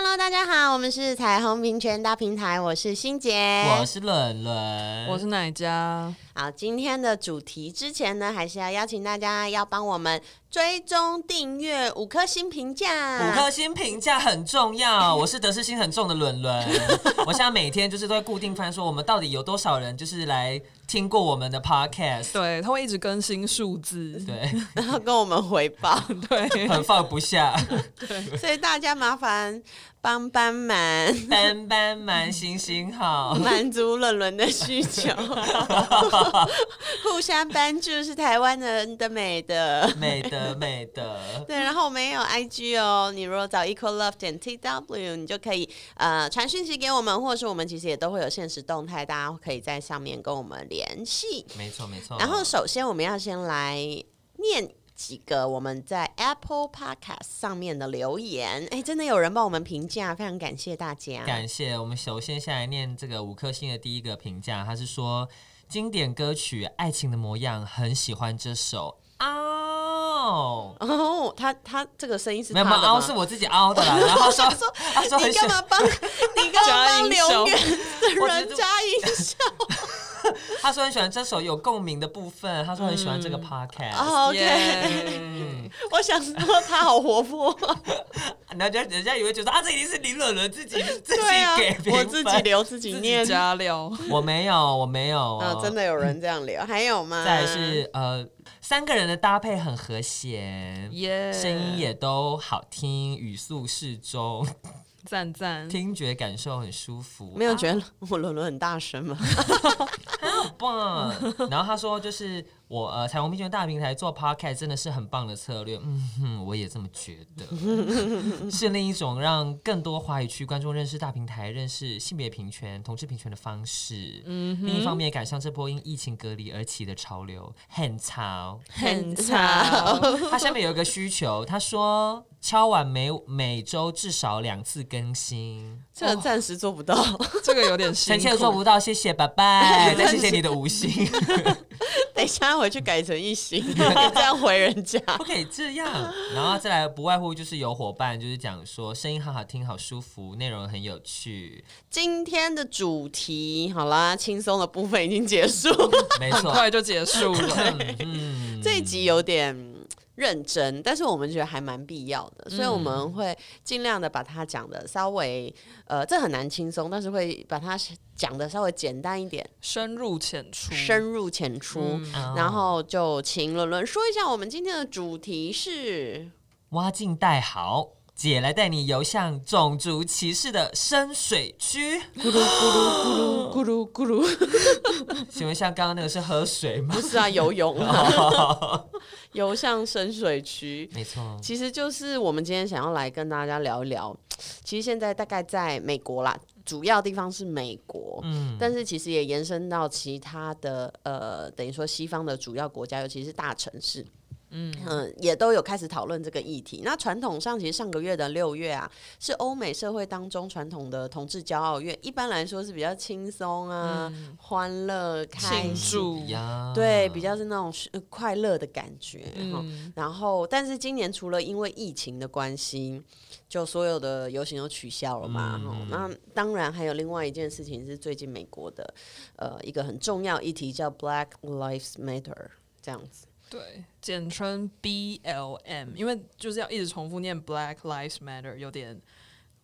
Hello，大家好，我们是彩虹平权大平台，我是欣洁，我是伦伦，我是奶家。好，今天的主题之前呢，还是要邀请大家要帮我们追踪订阅五颗星评价，五颗星评价很重要。我是得失心很重的伦伦，我现在每天就是都会固定翻说，我们到底有多少人就是来听过我们的 podcast，对，他会一直更新数字，对，然后跟我们回报，对，很放不下，对，所以大家麻烦帮帮忙，帮帮忙，行行好，满足伦伦的需求。互相帮助是台湾人的美德，美德美德。对，然后我们也有 IG 哦，你如果找 Equal Love 点 TW，你就可以呃传讯息给我们，或者是我们其实也都会有现实动态，大家可以在上面跟我们联系。没错没错。然后首先我们要先来念几个我们在 Apple Podcast 上面的留言，哎，真的有人帮我们评价，非常感谢大家。感谢。我们首先先来念这个五颗星的第一个评价，他是说。经典歌曲《爱情的模样》，很喜欢这首。嗷哦，他他这个声音是没有是我自己嗷的啦。然后说，他说你干嘛帮你干嘛帮留言的人加音效？他说很喜欢这首有共鸣的部分，他说很喜欢这个 podcast。嗯、OK，、yeah. 我想说他好活泼，人家人家以为觉得啊，这一定是林伦伦自己自己给、啊，我自己留自己念。自己加料，我没有我没有、哦，真的有人这样留，还有吗？再是呃，三个人的搭配很和谐，耶，声音也都好听，语速适中。赞赞，听觉感受很舒服。没有觉得我伦伦很大声吗？好棒！然后他说，就是我呃，彩虹平权大平台做 podcast 真的是很棒的策略。嗯哼，我也这么觉得，是另一种让更多华语区观众认识大平台、认识性别平权、同志平权的方式。嗯，另一方面，赶上这波因疫情隔离而起的潮流，很潮，很潮。他下面有一个需求，他说。敲碗每每周至少两次更新，这个暂时做不到，哦、这个有点辛苦，臣妾做不到，谢谢，拜拜，再谢谢你的五星。等一下回去改成一星，这样回人家，不可以这样。然后再来，不外乎就是有伙伴就是讲说声音好好听，好舒服，内容很有趣。今天的主题好啦，轻松的部分已经结束，没错，很快就结束了。嗯，这一集有点。认真，但是我们觉得还蛮必要的，所以我们会尽量的把它讲的稍微，呃，这很难轻松，但是会把它讲的稍微简单一点，深入浅出，深入浅出，嗯，然后就请伦伦说一下，我们今天的主题是挖镜带好。姐来带你游向种族歧视的深水区，咕噜咕噜咕噜咕噜咕噜。请问像刚刚那个是喝水吗？不是啊，游泳啊，游向深水区。没错，其实就是我们今天想要来跟大家聊一聊。其实现在大概在美国啦，主要地方是美国，嗯，但是其实也延伸到其他的呃，等于说西方的主要国家，尤其是大城市。嗯嗯，也都有开始讨论这个议题。那传统上，其实上个月的六月啊，是欧美社会当中传统的同志骄傲月，一般来说是比较轻松啊、嗯、欢乐、庆祝呀，对，比较是那种快乐的感觉。嗯、然后，但是今年除了因为疫情的关系，就所有的游行都取消了嘛。嗯、那当然还有另外一件事情是最近美国的呃一个很重要议题叫 Black Lives Matter 这样子。对，简称 BLM，因为就是要一直重复念 Black Lives Matter，有点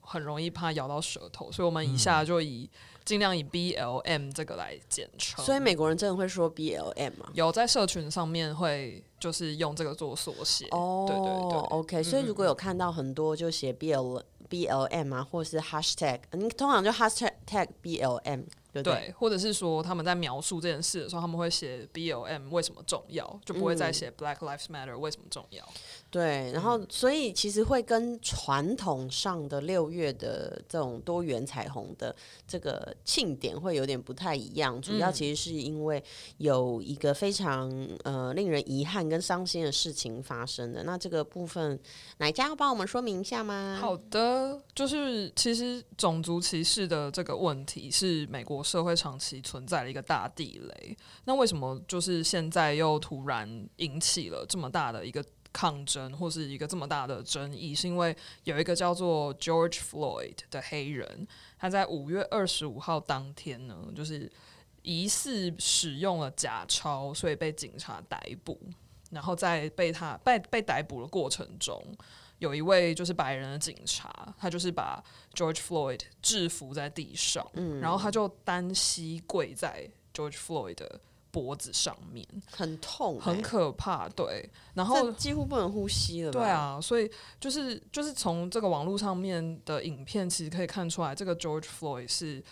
很容易怕咬到舌头，所以我们以下就以尽量以 BLM 这个来简称。所以美国人真的会说 BLM 吗？有在社群上面会就是用这个做缩写。哦，对对对，OK。所以如果有看到很多就写 BL BLM 啊，或是 Hashtag，你通常就 Hashtag BLM。对不对？对，或者是说他们在描述这件事的时候，他们会写 BLM 为什么重要，就不会再写 Black Lives Matter 为什么重要。对，然后所以其实会跟传统上的六月的这种多元彩虹的这个庆典会有点不太一样，主要其实是因为有一个非常呃令人遗憾跟伤心的事情发生的。那这个部分，哪家要帮我们说明一下吗？好的，就是其实种族歧视的这个问题是美国社会长期存在的一个大地雷。那为什么就是现在又突然引起了这么大的一个抗争或是一个这么大的争议，是因为有一个叫做 George Floyd 的黑人，他在五月二十五号当天呢，就是疑似使用了假钞，所以被警察逮捕。然后在被他被被逮捕的过程中，有一位就是白人的警察，他就是把 George Floyd 制服在地上，嗯，然后他就单膝跪在 George Floyd 的脖子上面很痛、欸，很可怕，对。然后几乎不能呼吸了，对啊。所以就是就是从这个网络上面的影片，其实可以看出来，这个 George Floyd 是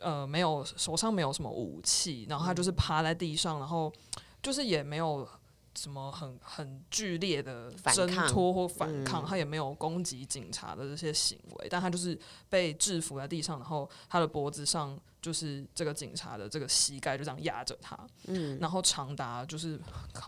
呃没有手上没有什么武器，然后他就是趴在地上，然后就是也没有。什么很很剧烈的挣脱或反抗，反抗嗯、他也没有攻击警察的这些行为，但他就是被制服在地上，然后他的脖子上就是这个警察的这个膝盖就这样压着他，嗯，然后长达就是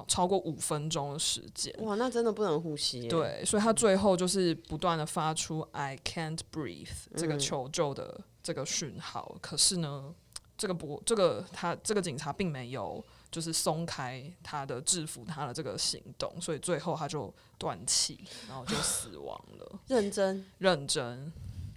超过五分钟的时间，哇，那真的不能呼吸。对，所以他最后就是不断的发出 “I can't breathe” 这个求救的这个讯号，嗯、可是呢，这个不这个他这个警察并没有。就是松开他的制服，他的这个行动，所以最后他就断气，然后就死亡了。认真，认真。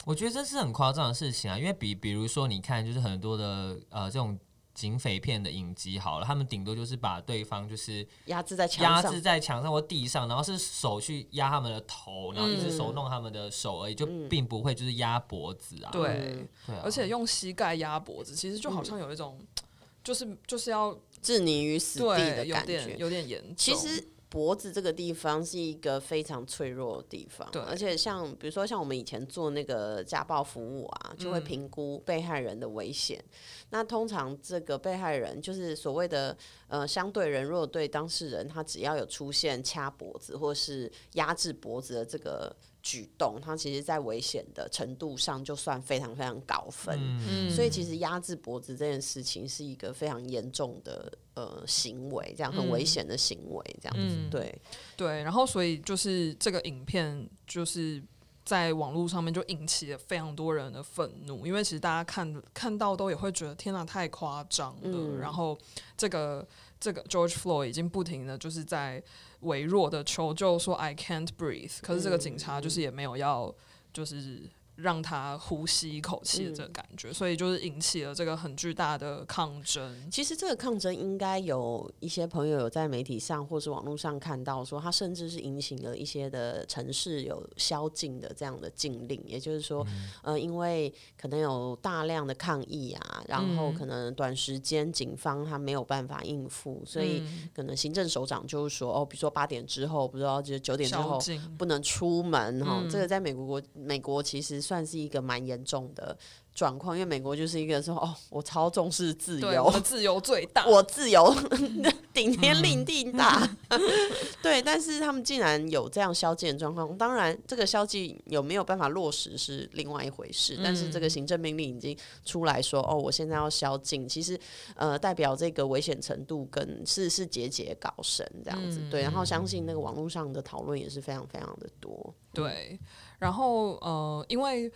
我觉得这是很夸张的事情啊，因为比比如说，你看，就是很多的呃这种警匪片的影集，好了，他们顶多就是把对方就是压制在压制在墙上或地上，然后是手去压他们的头，然后一只手弄他们的手而已，嗯、就并不会就是压脖子啊。对，对啊、而且用膝盖压脖子，其实就好像有一种，嗯、就是就是要。置你于死地的感觉，有点严重。其实脖子这个地方是一个非常脆弱的地方，对。而且像比如说像我们以前做那个家暴服务啊，就会评估被害人的危险。嗯、那通常这个被害人就是所谓的呃相对人弱，对当事人，他只要有出现掐脖子或是压制脖子的这个。举动，它其实在危险的程度上就算非常非常高分，嗯、所以其实压制脖子这件事情是一个非常严重的呃行为，这样很危险的行为，这样子，嗯、对对。然后，所以就是这个影片就是在网络上面就引起了非常多人的愤怒，因为其实大家看看到都也会觉得天哪，太夸张了。嗯、然后这个这个 George Floyd 已经不停的就是在。微弱的求救说 I can't breathe，可是这个警察就是也没有要，就是。让他呼吸一口气的这个感觉，嗯、所以就是引起了这个很巨大的抗争。其实这个抗争应该有一些朋友有在媒体上或是网络上看到，说他甚至是引起了一些的城市有宵禁的这样的禁令，也就是说，嗯、呃，因为可能有大量的抗议啊，然后可能短时间警方他没有办法应付，所以可能行政首长就是说，哦，比如说八点之后，不知道就九点之后不能出门哈。嗯、这个在美国国美国其实。算是一个蛮严重的状况，因为美国就是一个说哦，我超重视自由，我自由最大，我自由 顶天立地大，嗯、对。但是他们竟然有这样宵禁的状况，当然这个宵禁有没有办法落实是另外一回事。嗯、但是这个行政命令已经出来说哦，我现在要宵禁，其实呃代表这个危险程度跟是是节节高升这样子，嗯、对。然后相信那个网络上的讨论也是非常非常的多，对。然后，呃，因为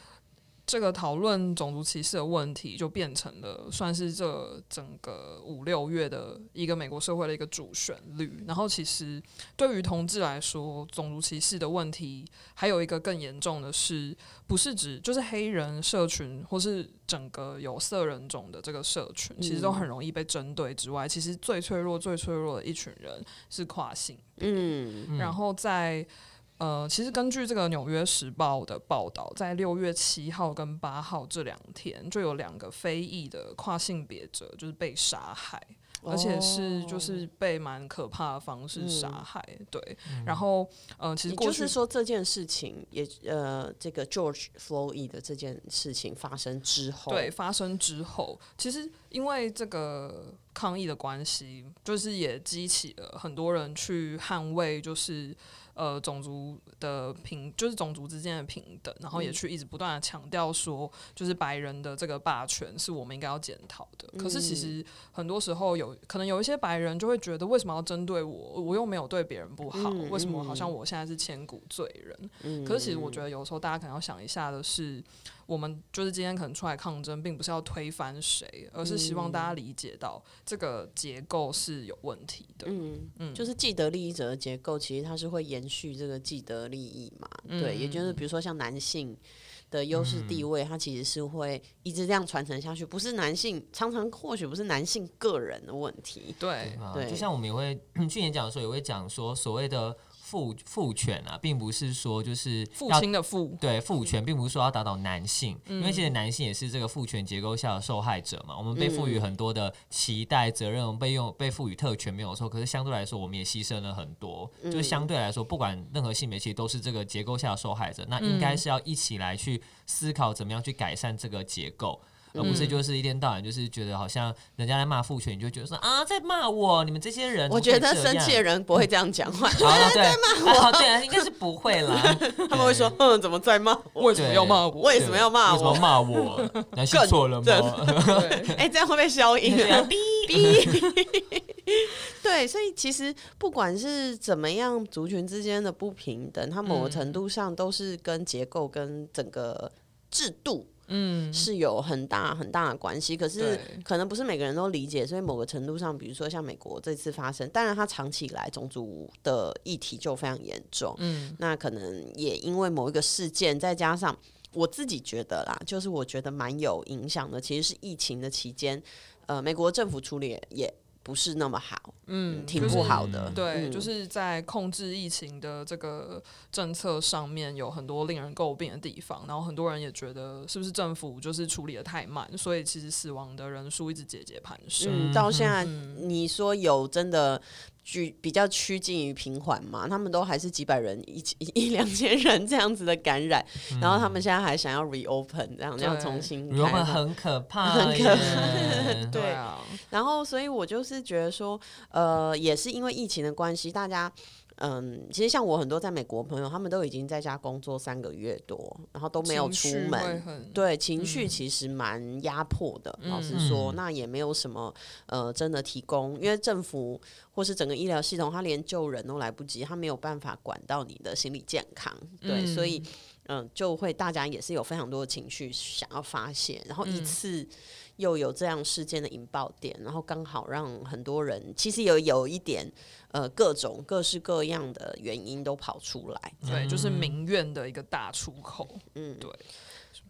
这个讨论种族歧视的问题，就变成了算是这整个五六月的一个美国社会的一个主旋律。然后，其实对于同志来说，种族歧视的问题还有一个更严重的是，不是指就是黑人社群或是整个有色人种的这个社群，其实都很容易被针对之外，其实最脆弱、最脆弱的一群人是跨性别。嗯，然后在。呃，其实根据这个《纽约时报》的报道，在六月七号跟八号这两天，就有两个非裔的跨性别者就是被杀害。而且是就是被蛮可怕的方式杀害。嗯、对，嗯、然后呃，其实过去就是说这件事情也呃，这个 George Floyd 的这件事情发生之后，对，发生之后，其实因为这个抗议的关系，就是也激起了很多人去捍卫，就是。呃，种族的平就是种族之间的平等，然后也去一直不断的强调说，就是白人的这个霸权是我们应该要检讨的。嗯、可是其实很多时候有可能有一些白人就会觉得，为什么要针对我？我又没有对别人不好，嗯、为什么好像我现在是千古罪人？嗯、可是其实我觉得有时候大家可能要想一下的是。我们就是今天可能出来抗争，并不是要推翻谁，而是希望大家理解到这个结构是有问题的。嗯嗯，嗯就是既得利益者的结构，其实它是会延续这个既得利益嘛。嗯、对，也就是比如说像男性的优势地位，嗯、它其实是会一直这样传承下去，不是男性常常或许不是男性个人的问题。对对，对就像我们也会 去年讲的时候，也会讲说所谓的。父父权啊，并不是说就是父亲的父，对父权，并不是说要打倒男性，嗯、因为其实男性也是这个父权结构下的受害者嘛。我们被赋予很多的期待、责任，我们被用被赋予特权没有错，可是相对来说，我们也牺牲了很多。嗯、就是相对来说，不管任何性别，其实都是这个结构下的受害者。那应该是要一起来去思考，怎么样去改善这个结构。而不是就是一天到晚就是觉得好像人家在骂父权，你就觉得说啊，在骂我，你们这些人。我觉得生气的人不会这样讲话。好，对，在骂我，对啊，应该是不会啦。他们会说，嗯，怎么在骂我？为什么要骂我？为什么要骂我？为什么骂我？男性错了吗？哎，这样会不会消音？哔哔。对，所以其实不管是怎么样，族群之间的不平等，它某个程度上都是跟结构跟整个制度。嗯，是有很大很大的关系，可是可能不是每个人都理解，所以某个程度上，比如说像美国这次发生，当然它长期以来种族的议题就非常严重，嗯，那可能也因为某一个事件，再加上我自己觉得啦，就是我觉得蛮有影响的，其实是疫情的期间，呃，美国政府处理也。不是那么好，嗯，挺不好的。就是、对，嗯、就是在控制疫情的这个政策上面有很多令人诟病的地方，然后很多人也觉得是不是政府就是处理的太慢，所以其实死亡的人数一直节节攀升。嗯，到现在你说有真的。比较趋近于平缓嘛，他们都还是几百人一一一两千人 这样子的感染，嗯、然后他们现在还想要 reopen 这样，对要重新 reopen 很可怕，很可怕，对，对啊。然后，所以我就是觉得说，呃，也是因为疫情的关系，大家。嗯，其实像我很多在美国朋友，他们都已经在家工作三个月多，然后都没有出门，对，情绪其实蛮压迫的。嗯、老实说，那也没有什么呃，真的提供，因为政府或是整个医疗系统，他连救人都来不及，他没有办法管到你的心理健康，对，嗯、所以嗯，就会大家也是有非常多的情绪想要发泄，然后一次。又有这样事件的引爆点，然后刚好让很多人其实有有一点呃各种各式各样的原因都跑出来，对，就是民怨的一个大出口，嗯，对，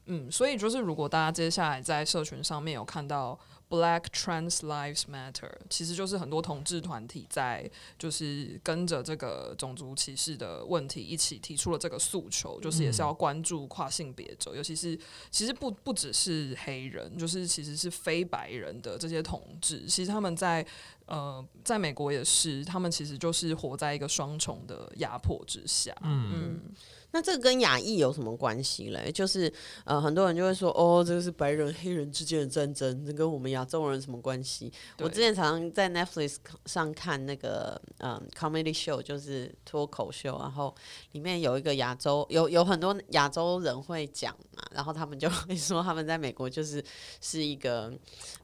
嗯，所以就是如果大家接下来在社群上面有看到。Black Trans Lives Matter，其实就是很多同志团体在就是跟着这个种族歧视的问题一起提出了这个诉求，就是也是要关注跨性别者，嗯、尤其是其实不不只是黑人，就是其实是非白人的这些同志，其实他们在呃在美国也是，他们其实就是活在一个双重的压迫之下，嗯。嗯那这个跟亚裔有什么关系嘞？就是呃，很多人就会说，哦，这个是白人黑人之间的战争，这跟我们亚洲人什么关系？我之前常常在 Netflix 上看那个嗯 comedy show，就是脱口秀，然后里面有一个亚洲，有有很多亚洲人会讲嘛，然后他们就会说他们在美国就是是一个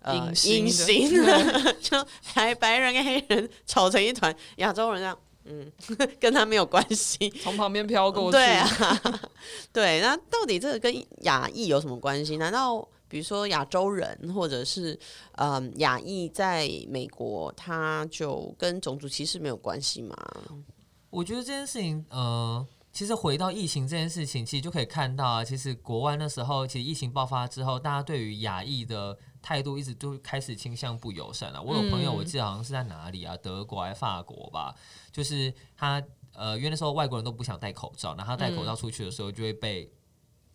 呃隐形的，就白白人跟黑人吵成一团，亚洲人这样。嗯，跟他没有关系，从旁边飘过去。对啊，对，那到底这个跟亚裔有什么关系？难道比如说亚洲人，或者是嗯亚裔在美国，他就跟种族歧视没有关系吗？我觉得这件事情，呃，其实回到疫情这件事情，其实就可以看到啊，其实国外那时候，其实疫情爆发之后，大家对于亚裔的。态度一直都开始倾向不友善了。我有朋友，我记得好像是在哪里啊，德国还是法国吧？就是他呃，因为那时候外国人都不想戴口罩，然后他戴口罩出去的时候就会被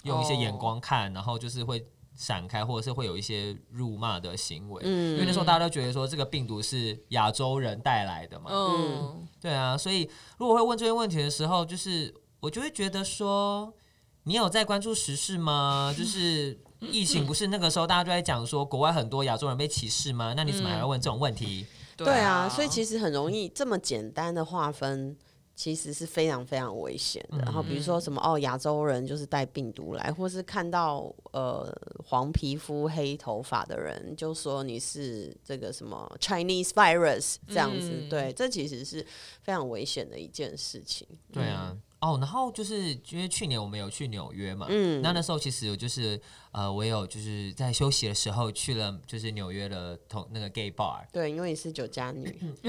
用一些眼光看，然后就是会闪开，或者是会有一些辱骂的行为。嗯，因为那时候大家都觉得说这个病毒是亚洲人带来的嘛。嗯，对啊，所以如果会问这些问题的时候，就是我就会觉得说，你有在关注时事吗？就是疫情不是那个时候大家都在讲说国外很多亚洲人被歧视吗？那你怎么还要问这种问题？对对啊，所以其实很容易这么简单的划分。其实是非常非常危险的。然后比如说什么哦，亚洲人就是带病毒来，或是看到呃黄皮肤黑头发的人，就说你是这个什么 Chinese virus 这样子。嗯、对，这其实是非常危险的一件事情。对啊。哦，然后就是因为去年我们有去纽约嘛，嗯，那那时候其实有就是呃，我有就是在休息的时候去了，就是纽约的同那个 gay bar。对，因为你是酒家女，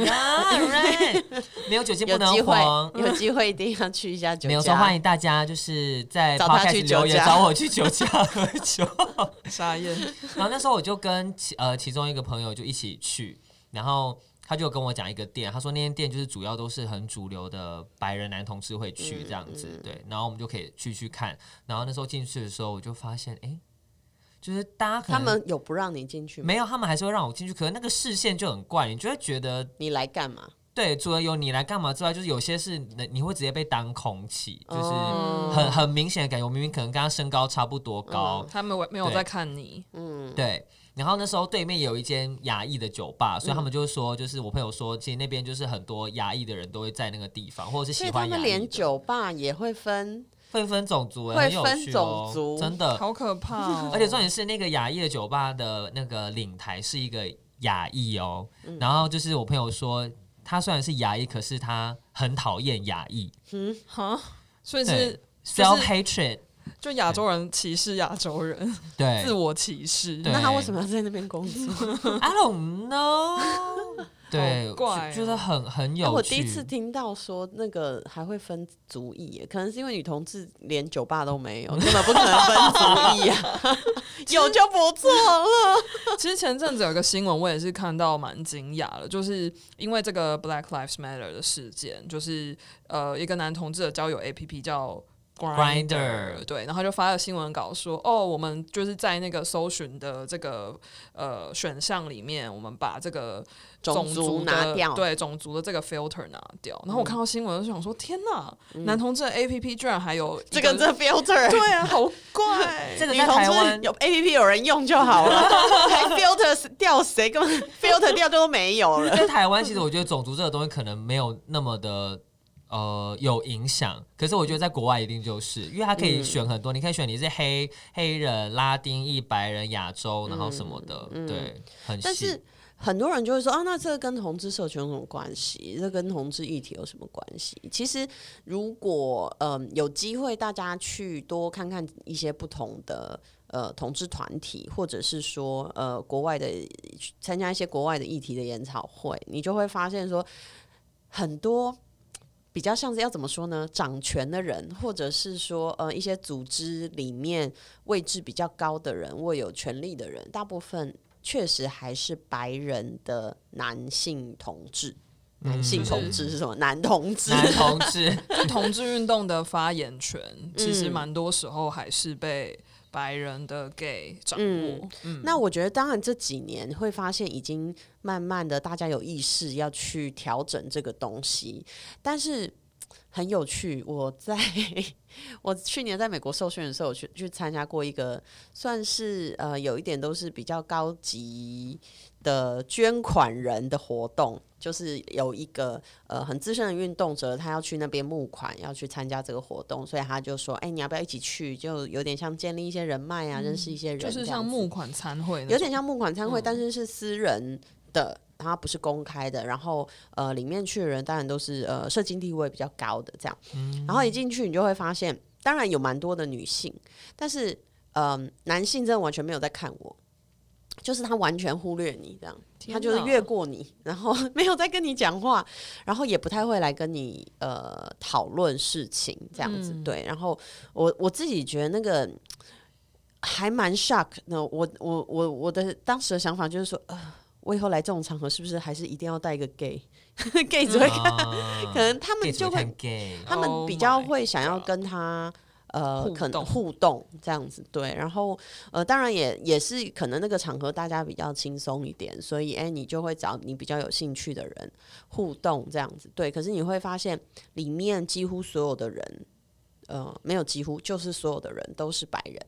没有酒精不能黄，有机会一定要去一下酒家。没有说欢迎大家就是在 podcast 留言找我去酒家喝酒，傻眼。然后那时候我就跟其呃其中一个朋友就一起去，然后。他就跟我讲一个店，他说那间店就是主要都是很主流的白人男同志会去这样子，嗯嗯、对，然后我们就可以去去看。然后那时候进去的时候，我就发现，哎，就是大家可能他们有不让你进去吗？没有，他们还是会让我进去。可是那个视线就很怪，你就会觉得你来干嘛？对，除了有你来干嘛之外，就是有些是你会直接被当空气，就是很、嗯、很明显的感觉。我明明可能跟他身高差不多高，嗯、他们没有在看你，嗯，对。然后那时候对面有一间亚裔的酒吧，所以他们就说，就是我朋友说，其实那边就是很多亚裔的人都会在那个地方，或者是喜欢他们连酒吧也会分，会分种族，会分种族，真的好可怕。而且重点是那个亚裔的酒吧的那个领台是一个亚裔哦。然后就是我朋友说，他虽然是亚裔，可是他很讨厌亚裔。嗯，哈，所以是 self hatred。就亚洲人歧视亚洲人，对，自我歧视。那他为什么要在那边工作？I don't know。对，怪，觉得很很有趣。我第一次听到说那个还会分族裔，可能是因为女同志连酒吧都没有，根本不可能分族裔啊。有就不错了。其实前阵子有个新闻，我也是看到蛮惊讶的，就是因为这个 Black Lives Matter 的事件，就是呃一个男同志的交友 APP 叫。Grinder 对，然后就发了新闻稿说，哦，我们就是在那个搜寻的这个呃选项里面，我们把这个种族，种族拿掉，对种族的这个 filter 拿掉。然后我看到新闻就想说，天哪，嗯、男同志的 APP 居然还有这个这 filter，对啊，好怪。这个在台湾有 APP 有人用就好了，还 filter 掉谁？根本 filter 掉都没有了。在台湾，其实我觉得种族这个东西可能没有那么的。呃，有影响，可是我觉得在国外一定就是，因为它可以选很多，嗯、你可以选你是黑黑人、拉丁裔、白人、亚洲，然后什么的，嗯、对，很。但是很多人就会说啊，那这个跟同志社群有什么关系？这跟同志议题有什么关系？其实，如果嗯、呃、有机会，大家去多看看一些不同的呃同志团体，或者是说呃国外的参加一些国外的议题的研讨会，你就会发现说很多。比较像是要怎么说呢？掌权的人，或者是说呃一些组织里面位置比较高的人，握有权力的人，大部分确实还是白人的男性同志。嗯、男性同志是什么？男同志，男同志，同志运动的发言权，其实蛮多时候还是被。白人的 gay 掌握，嗯嗯、那我觉得当然这几年会发现已经慢慢的大家有意识要去调整这个东西，但是很有趣。我在 我去年在美国受训的时候，我去去参加过一个算是呃有一点都是比较高级的捐款人的活动。就是有一个呃很资深的运动者，他要去那边募款，要去参加这个活动，所以他就说：“哎、欸，你要不要一起去？就有点像建立一些人脉啊，嗯、认识一些人，就是像募款参会，有点像募款参会，嗯、但是是私人的，它不是公开的。然后呃，里面去的人当然都是呃社经地位比较高的这样。嗯、然后一进去，你就会发现，当然有蛮多的女性，但是嗯、呃，男性真的完全没有在看我。”就是他完全忽略你这样，他就是越过你，然后 没有再跟你讲话，然后也不太会来跟你呃讨论事情这样子。嗯、对，然后我我自己觉得那个还蛮 shock。那我我我我的当时的想法就是说，呃，我以后来这种场合是不是还是一定要带一个 gay？gay 只会看，可能他们就会，他们比较会想要跟他。呃，可能互动这样子，对，然后呃，当然也也是可能那个场合大家比较轻松一点，所以哎，你就会找你比较有兴趣的人互动这样子，对。可是你会发现里面几乎所有的人，呃，没有几乎，就是所有的人都是白人，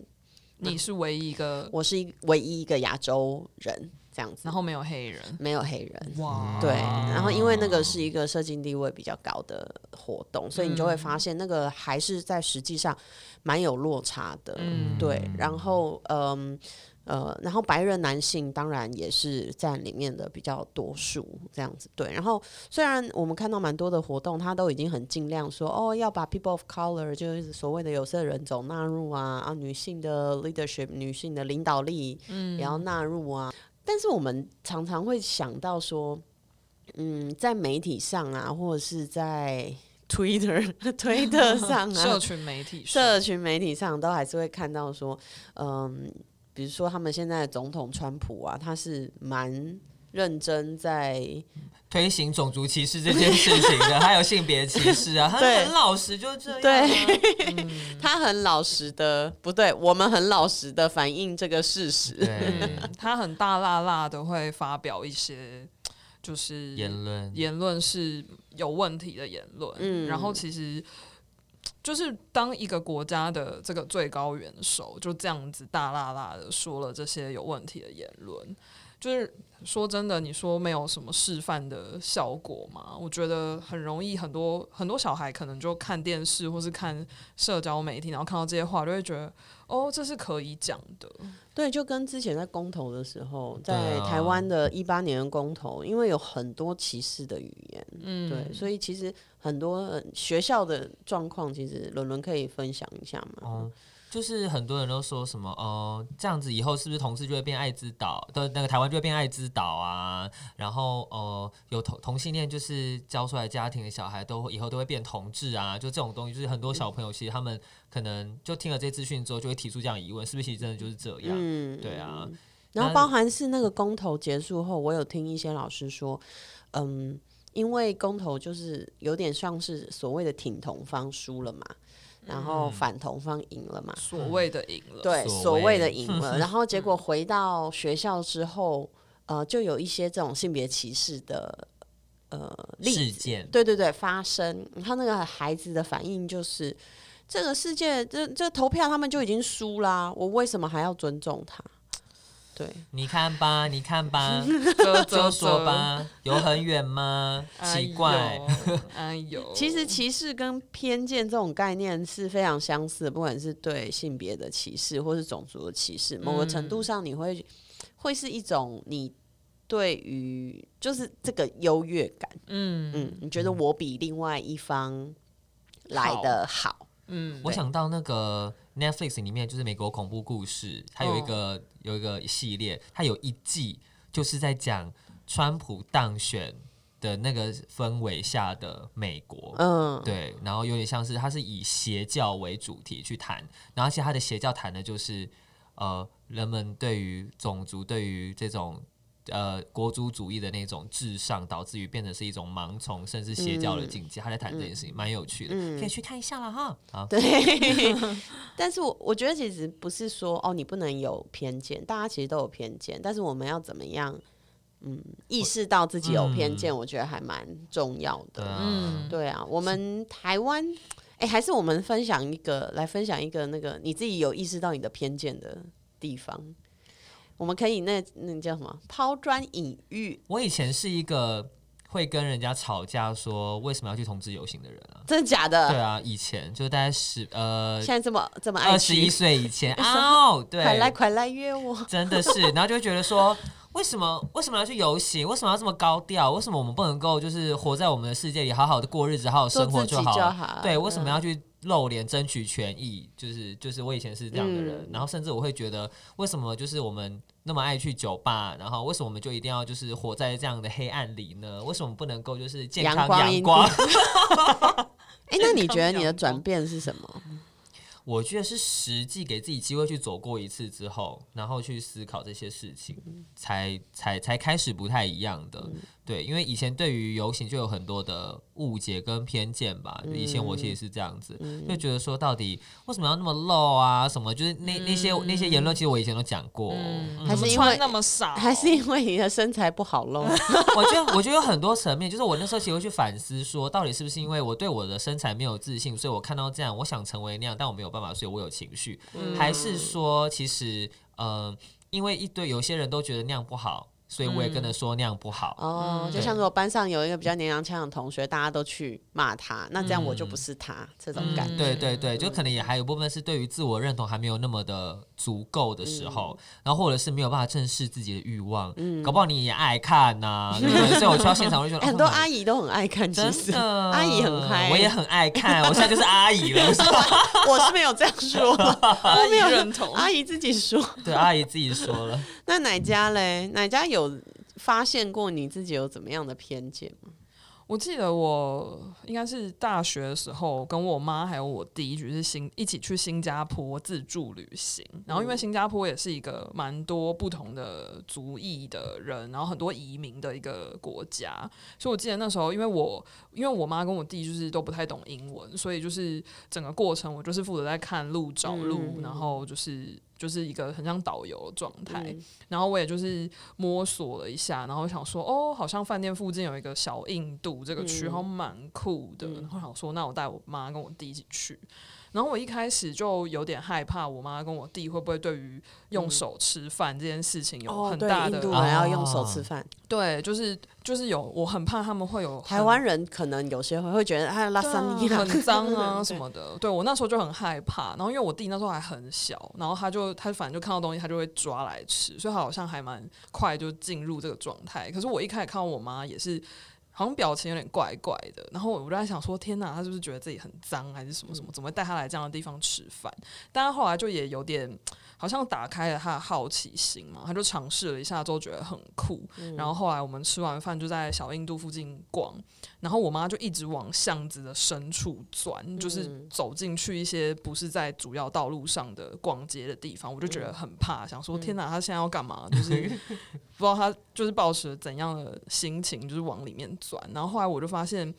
你是唯一一个，嗯、我是一唯一一个亚洲人。这样子，然后没有黑人，没有黑人，哇，对，然后因为那个是一个社经地位比较高的活动，所以你就会发现那个还是在实际上蛮有落差的，嗯，对，然后嗯呃，然后白人男性当然也是在里面的比较多数，这样子，对，然后虽然我们看到蛮多的活动，他都已经很尽量说哦，要把 people of color 就是所谓的有色人种纳入啊，啊，女性的 leadership，女性的领导力，嗯，也要纳入啊。但是我们常常会想到说，嗯，在媒体上啊，或者是在 Twitter、推特上啊，社群媒体、社群媒体上，都还是会看到说，嗯，比如说他们现在的总统川普啊，他是蛮认真在。推行种族歧视这件事情的，还有性别歧视啊，他很老实，就这样。对，嗯、他很老实的，不对，我们很老实的反映这个事实。对，他很大辣辣的会发表一些，就是言论，言论是有问题的言论。嗯，然后其实就是当一个国家的这个最高元首就这样子大辣辣的说了这些有问题的言论。就是说真的，你说没有什么示范的效果吗？我觉得很容易，很多很多小孩可能就看电视或是看社交媒体，然后看到这些话，就会觉得哦，这是可以讲的。对，就跟之前在公投的时候，在台湾的一八年的公投，因为有很多歧视的语言，嗯，对，所以其实很多学校的状况，其实伦伦可以分享一下吗？嗯就是很多人都说什么哦，这样子以后是不是同志就会变爱滋岛的那个台湾就会变爱滋岛啊？然后哦、呃，有同同性恋就是教出来家庭的小孩都以后都会变同志啊？就这种东西，就是很多小朋友其实他们可能就听了这些资讯之后，就会提出这样疑问：是不是其实真的就是这样？嗯，对啊。然后包含是那个公投结束后，我有听一些老师说，嗯，因为公投就是有点像是所谓的挺同方输了嘛。然后反同方赢了嘛？所谓的赢了，对，所谓的赢了。然后结果回到学校之后，呃，就有一些这种性别歧视的呃事件，对对对，发生。然后那个孩子的反应就是，这个世界这这投票他们就已经输啦，我为什么还要尊重他？对，你看吧，你看吧，就说吧，有很远吗？奇怪，哎呦，其实歧视跟偏见这种概念是非常相似的，不管是对性别的歧视，或是种族的歧视，某个程度上你会会是一种你对于就是这个优越感，嗯。嗯，你觉得我比另外一方来的好。嗯，我想到那个 Netflix 里面就是美国恐怖故事，它有一个、哦、有一个系列，它有一季就是在讲川普当选的那个氛围下的美国，嗯，对，然后有点像是它是以邪教为主题去谈，然后而且它的邪教谈的就是呃人们对于种族对于这种。呃，国族主义的那种至上，导致于变成是一种盲从，甚至邪教的境界。嗯、他在谈这件事情，蛮、嗯、有趣的，嗯、可以去看一下了哈。好，对。但是我我觉得其实不是说哦，你不能有偏见，大家其实都有偏见。但是我们要怎么样，嗯，意识到自己有偏见，我觉得还蛮重要的。嗯，对啊。我们台湾，哎、欸，还是我们分享一个，来分享一个那个你自己有意识到你的偏见的地方。我们可以那那叫什么抛砖引玉？我以前是一个会跟人家吵架说为什么要去同志游行的人啊，真的假的？对啊，以前就大概十呃，现在这么这么爱二十一岁以前 哦，对，快来快来约我，真的是，然后就会觉得说。为什么为什么要去游行？为什么要这么高调？为什么我们不能够就是活在我们的世界里，好好的过日子，好好生活就好？就好对，为什么要去露脸争取权益？就是就是我以前是这样的人，嗯、然后甚至我会觉得，为什么就是我们那么爱去酒吧？然后为什么我们就一定要就是活在这样的黑暗里呢？为什么不能够就是健康阳光？哎，那你觉得你的 转变是什么？我觉得是实际给自己机会去走过一次之后，然后去思考这些事情，嗯、才才才开始不太一样的。嗯对，因为以前对于游行就有很多的误解跟偏见吧。嗯、以前我其实是这样子，嗯、就觉得说到底为什么要那么露啊？什么就是那那些、嗯、那些言论，其实我以前都讲过。嗯、还是因为那么少，还是因为你的身材不好露？我觉得我觉得有很多层面，就是我那时候其实会去反思说，到底是不是因为我对我的身材没有自信，所以我看到这样，我想成为那样，但我没有办法，所以我有情绪，嗯、还是说其实呃，因为一堆有些人都觉得那样不好。所以我也跟他说那样不好、嗯、哦，就像如果班上有一个比较娘娘腔的同学，大家都去骂他，那这样我就不是他、嗯、这种感觉。对对对，就可能也还有部分是对于自我认同还没有那么的足够的时候，嗯、然后或者是没有办法正视自己的欲望，嗯，搞不好你也爱看呐、啊，对不对？所以我去到现场我就觉得、欸、很多阿姨都很爱看，真的，阿姨很嗨，我也很爱看，我现在就是阿姨了，是 我是没有这样说，我没有认同，阿姨自己说，对，阿姨自己说了。那哪家嘞？哪家有？发现过你自己有怎么样的偏见吗？我记得我应该是大学的时候，跟我妈还有我弟一起去新一起去新加坡自助旅行。然后因为新加坡也是一个蛮多不同的族裔的人，然后很多移民的一个国家，所以我记得那时候，因为我因为我妈跟我弟就是都不太懂英文，所以就是整个过程我就是负责在看路找路，嗯、然后就是。就是一个很像导游的状态，嗯、然后我也就是摸索了一下，然后想说，哦，好像饭店附近有一个小印度这个区，好像蛮酷的。嗯、然后想说，那我带我妈跟我弟一起去。然后我一开始就有点害怕，我妈跟我弟会不会对于用手吃饭这件事情有很大的，印度人要用手吃饭，对，就是就是有，我很怕他们会有台湾人可能有些会会觉得他拉萨尼很脏啊什么的，对我那时候就很害怕。然后因为我弟那时候还很小，然后他就他反正就看到东西他就会抓来吃，所以他好像还蛮快就进入这个状态。可是我一开始看到我妈也是。好像表情有点怪怪的，然后我就在想说，天哪，他是不是觉得自己很脏，还是什么什么？怎么会带他来这样的地方吃饭？但他后来就也有点，好像打开了他的好奇心嘛，他就尝试了一下，之后觉得很酷。嗯、然后后来我们吃完饭就在小印度附近逛，然后我妈就一直往巷子的深处钻，嗯、就是走进去一些不是在主要道路上的逛街的地方，我就觉得很怕，想说天哪，他现在要干嘛？就是不知道他就是抱持怎样的心情，就是往里面钻。然后后来我就发现，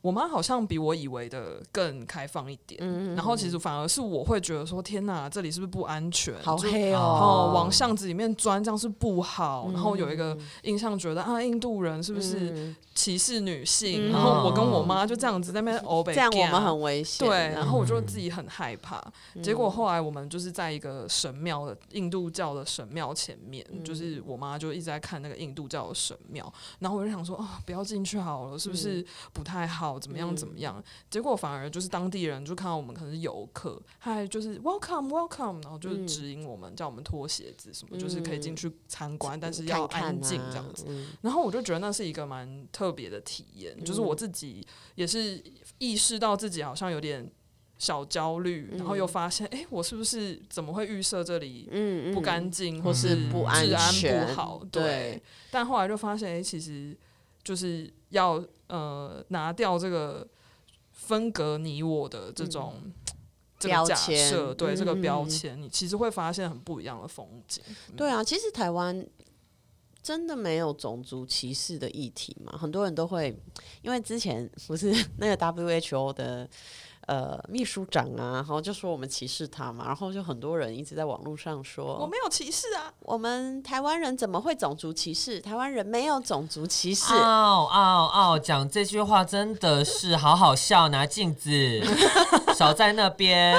我妈好像比我以为的更开放一点。嗯、然后其实反而是我会觉得说，天哪，这里是不是不安全？好黑哦！然后往巷子里面钻，这样是不好。嗯、然后有一个印象，觉得啊，印度人是不是歧视女性？嗯、然后我跟我妈就这样子在那边欧北，这样我们很危险。对，然后我就自己很害怕。嗯、结果后来我们就是在一个神庙的印度教的神庙前面，嗯、就是我妈就一直在看那个印度教的神庙。然后我就想说啊，不要进去好了，是不是不太好？怎么样？怎么样？结果反而就是当地人就看到我们可能是游客，他还就是 welcome welcome，然后就是指引我们，叫我们脱鞋子什么，嗯、就是可以进去参观，嗯、但是要安静这样子。看看啊、然后我就觉得那是一个蛮特别的体验，嗯、就是我自己也是意识到自己好像有点小焦虑，嗯、然后又发现，哎，我是不是怎么会预设这里不干净，或是不安全不好？对。对但后来就发现，哎，其实就是要。呃，拿掉这个分隔你我的这种、嗯、这个假设，签对、嗯、这个标签，你其实会发现很不一样的风景。对啊，其实台湾真的没有种族歧视的议题嘛？很多人都会因为之前不是 那个 WHO 的。呃，秘书长啊，然后就说我们歧视他嘛，然后就很多人一直在网络上说我没有歧视啊，我们台湾人怎么会种族歧视？台湾人没有种族歧视。哦哦哦，讲这句话真的是好好笑，拿镜子 少在那边。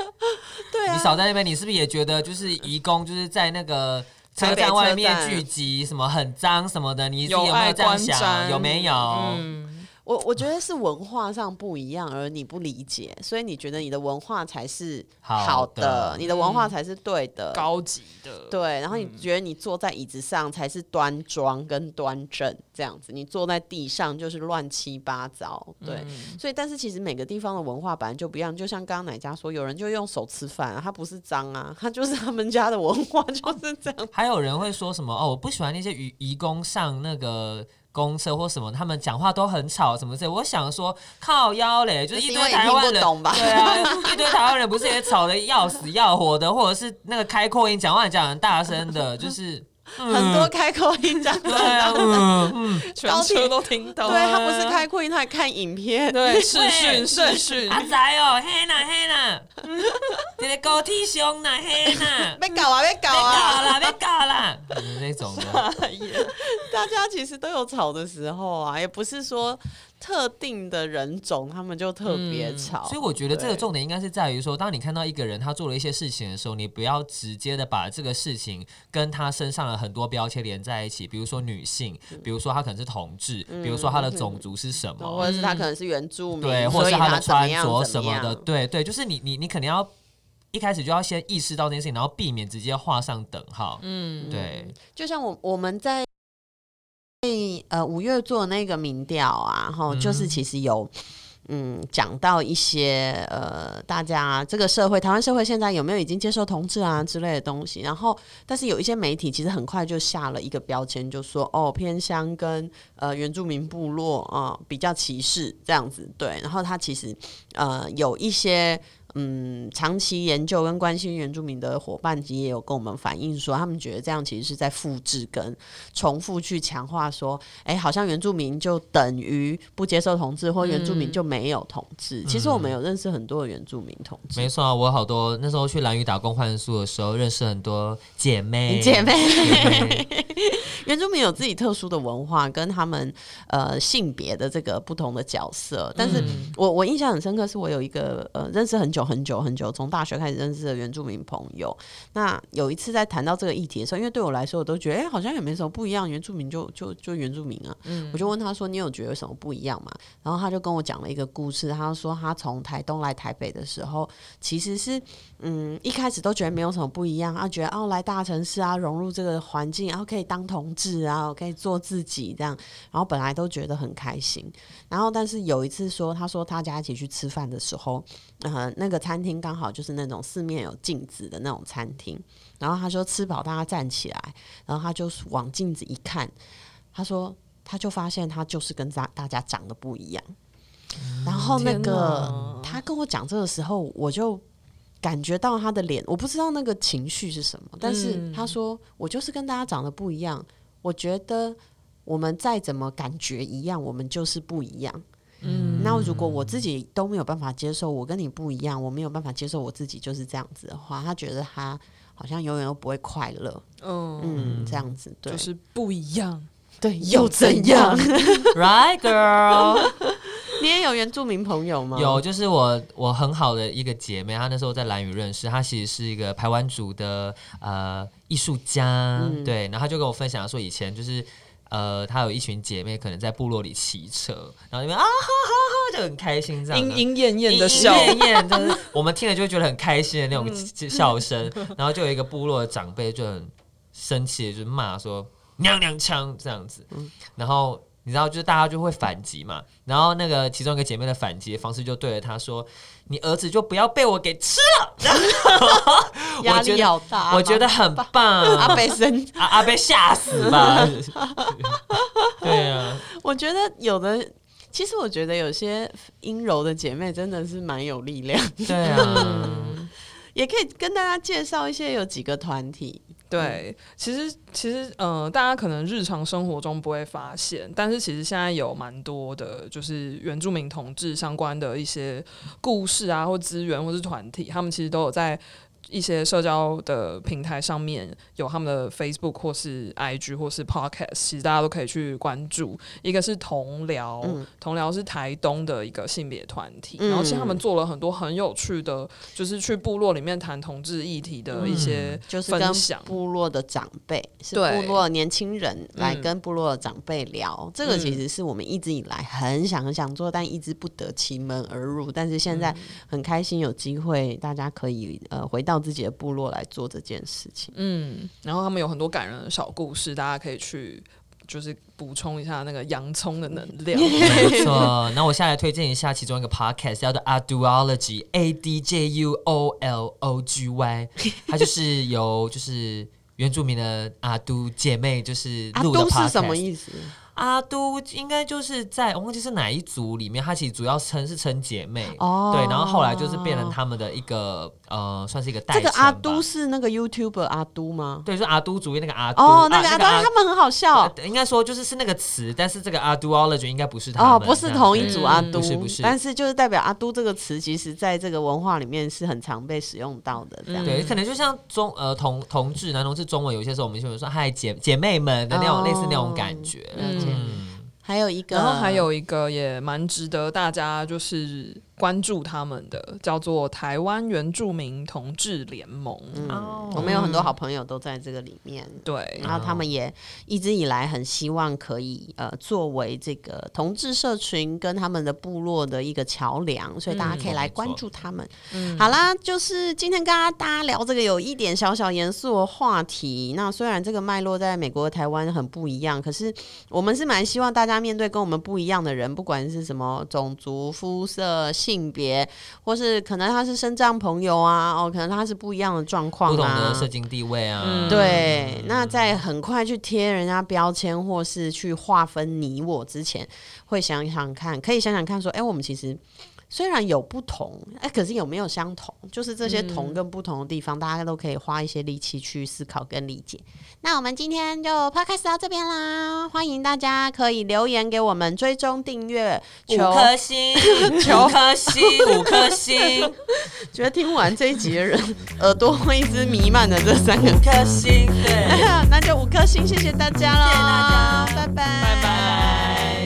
对啊，你少在那边，你是不是也觉得就是移工就是在那个车站外面聚集，什么很脏什么的？你有没有这样想？有没有？嗯我我觉得是文化上不一样，而你不理解，所以你觉得你的文化才是好的，好的你的文化才是对的，高级的。对，然后你觉得你坐在椅子上才是端庄跟端正，这样子，你坐在地上就是乱七八糟。对，嗯、所以但是其实每个地方的文化本来就不一样，就像刚刚奶家说，有人就用手吃饭、啊，他不是脏啊，他就是他们家的文化就是这样。还有人会说什么哦，我不喜欢那些移移工上那个。公车或什么，他们讲话都很吵，什么之类。我想说靠腰嘞，就是一堆台湾人，对啊，一堆台湾人不是也吵得要死要活的，或者是那个开扩音讲话讲很大声的，就是。很多开扩音讲的，嗯，嗯，全车都听到。对，他不是开扩音，他还看影片，对，视讯视讯。阿仔哦，嘿啦嘿呐，这个高体胸呐嘿啦，别搞啊别搞啊，别搞啦别搞啦，那种的。大家其实都有吵的时候啊，也不是说。特定的人种，他们就特别吵，嗯，所以我觉得这个重点应该是在于说，当你看到一个人他做了一些事情的时候，你不要直接的把这个事情跟他身上的很多标签连在一起，比如说女性，比如说他可能是同志，比如说他的种族是什么，或者是他可能是原住民，对，或者是他的穿着什么的，对对，就是你你你肯定要一开始就要先意识到这件事情，然后避免直接画上等号，嗯，对，就像我我们在。呃，五月做那个民调啊，哈，就是其实有嗯讲到一些呃，大家这个社会，台湾社会现在有没有已经接受同志啊之类的东西？然后，但是有一些媒体其实很快就下了一个标签，就说哦，偏乡跟呃原住民部落啊、呃、比较歧视这样子，对。然后他其实呃有一些。嗯，长期研究跟关心原住民的伙伴级也有跟我们反映说，他们觉得这样其实是在复制跟重复去强化说，哎、欸，好像原住民就等于不接受同志，或原住民就没有同志。嗯、其实我们有认识很多的原住民同志，没错啊，我好多那时候去兰屿打工换宿的时候，认识很多姐妹 姐妹。姐妹原住民有自己特殊的文化跟他们呃性别的这个不同的角色，但是我我印象很深刻，是我有一个呃认识很久。很久很久，从大学开始认识的原住民朋友。那有一次在谈到这个议题的时候，因为对我来说，我都觉得哎、欸，好像也没什么不一样。原住民就就就原住民啊，嗯、我就问他说：“你有觉得有什么不一样吗？”然后他就跟我讲了一个故事。他说他从台东来台北的时候，其实是嗯一开始都觉得没有什么不一样啊，觉得哦来大城市啊，融入这个环境，然后可以当同志啊，可以做自己这样，然后本来都觉得很开心。然后但是有一次说，他说大家一起去吃饭的时候，呃那个。餐厅刚好就是那种四面有镜子的那种餐厅，然后他说吃饱，大家站起来，然后他就往镜子一看，他说他就发现他就是跟大大家长得不一样。然后那个他跟我讲这个时候，我就感觉到他的脸，我不知道那个情绪是什么，但是他说我就是跟大家长得不一样，我觉得我们再怎么感觉一样，我们就是不一样。嗯，那如果我自己都没有办法接受，我跟你不一样，我没有办法接受我自己就是这样子的话，他觉得他好像永远都不会快乐。嗯嗯，这样子对，就是不一样，对，又怎样？Right, girl？你也有原住民朋友吗？有，就是我我很好的一个姐妹，她那时候在兰屿认识，她其实是一个排湾族的呃艺术家，嗯、对，然后她就跟我分享说，以前就是。呃，她有一群姐妹，可能在部落里骑车，然后因为啊哈哈哈，就很开心，这样莺莺燕燕的笑，莺莺燕就是 我们听了就会觉得很开心的那种笑声。然后就有一个部落的长辈就很生气，就骂说娘娘腔这样子。然后你知道，就是大家就会反击嘛。然后那个其中一个姐妹的反击的方式就对着她说：“你儿子就不要被我给吃了。” 压力好大，我觉得很棒。阿伯生阿阿伯吓死吧？对啊，我觉得有的，其实我觉得有些阴柔的姐妹真的是蛮有力量。对啊，也可以跟大家介绍一些有几个团体。对，其实其实呃，大家可能日常生活中不会发现，但是其实现在有蛮多的，就是原住民同志相关的一些故事啊，或资源，或是团体，他们其实都有在。一些社交的平台上面有他们的 Facebook 或是 IG 或是 Podcast，其实大家都可以去关注。一个是同僚，嗯、同僚是台东的一个性别团体，嗯、然后其实他们做了很多很有趣的，就是去部落里面谈同志议题的一些分享。嗯、就是跟部落的长辈，是部落年轻人来跟部落的长辈聊，嗯、这个其实是我们一直以来很想很想做，但一直不得其门而入。但是现在很开心有机会，大家可以呃回到。自己的部落来做这件事情，嗯，然后他们有很多感人的小故事，大家可以去就是补充一下那个洋葱的能量。没错，那我下来推荐一下其中一个 podcast，叫做 Adulology，A D J U O L O G Y，它就是由就是原住民的阿都姐妹就是录的 podcast，阿都是什么意思？阿都应该就是在我忘记是哪一组里面，他其实主要称是称姐妹。哦，对，然后后来就是变成他们的一个呃，算是一个代称。这个阿都是那个 YouTuber 阿都吗？对，就是阿都主义那个阿都。哦，那个阿都他们很好笑，应该说就是是那个词，但是这个阿都 ology 应该不是他们哦，不是同一组阿都，不是不是，但是就是代表阿都这个词，其实在这个文化里面是很常被使用到的，这样。对，可能就像中呃同同志男同志中文，有些时候我们就会说嗨姐姐妹们的那种类似那种感觉，嗯。还有一个，然后还有一个也蛮值得大家就是关注他们的，叫做台湾原住民同志联盟。嗯，哦、我们有很多好朋友都在这个里面。对，然后他们也一直以来很希望可以呃作为这个同志社群跟他们的部落的一个桥梁，所以大家可以来关注他们。嗯，好啦，就是今天跟大家聊这个有一点小小严肃的话题。那虽然这个脉络在美国和台湾很不一样，可是我们是蛮希望大家。面对跟我们不一样的人，不管是什么种族、肤色、性别，或是可能他是身障朋友啊，哦，可能他是不一样的状况啊，不同的社经地位啊，嗯、对。那在很快去贴人家标签，或是去划分你我之前，会想想看，可以想想看，说，哎，我们其实。虽然有不同，哎，可是有没有相同？就是这些同跟不同的地方，嗯、大家都可以花一些力气去思考跟理解。那我们今天就 podcast 到这边啦，欢迎大家可以留言给我们，追踪订阅，五颗星，求颗星，五颗星。觉得听完这一集的人耳朵会一直弥漫的这三个颗星，对，那就五颗星，谢谢大家了，谢谢大家，拜拜，拜拜。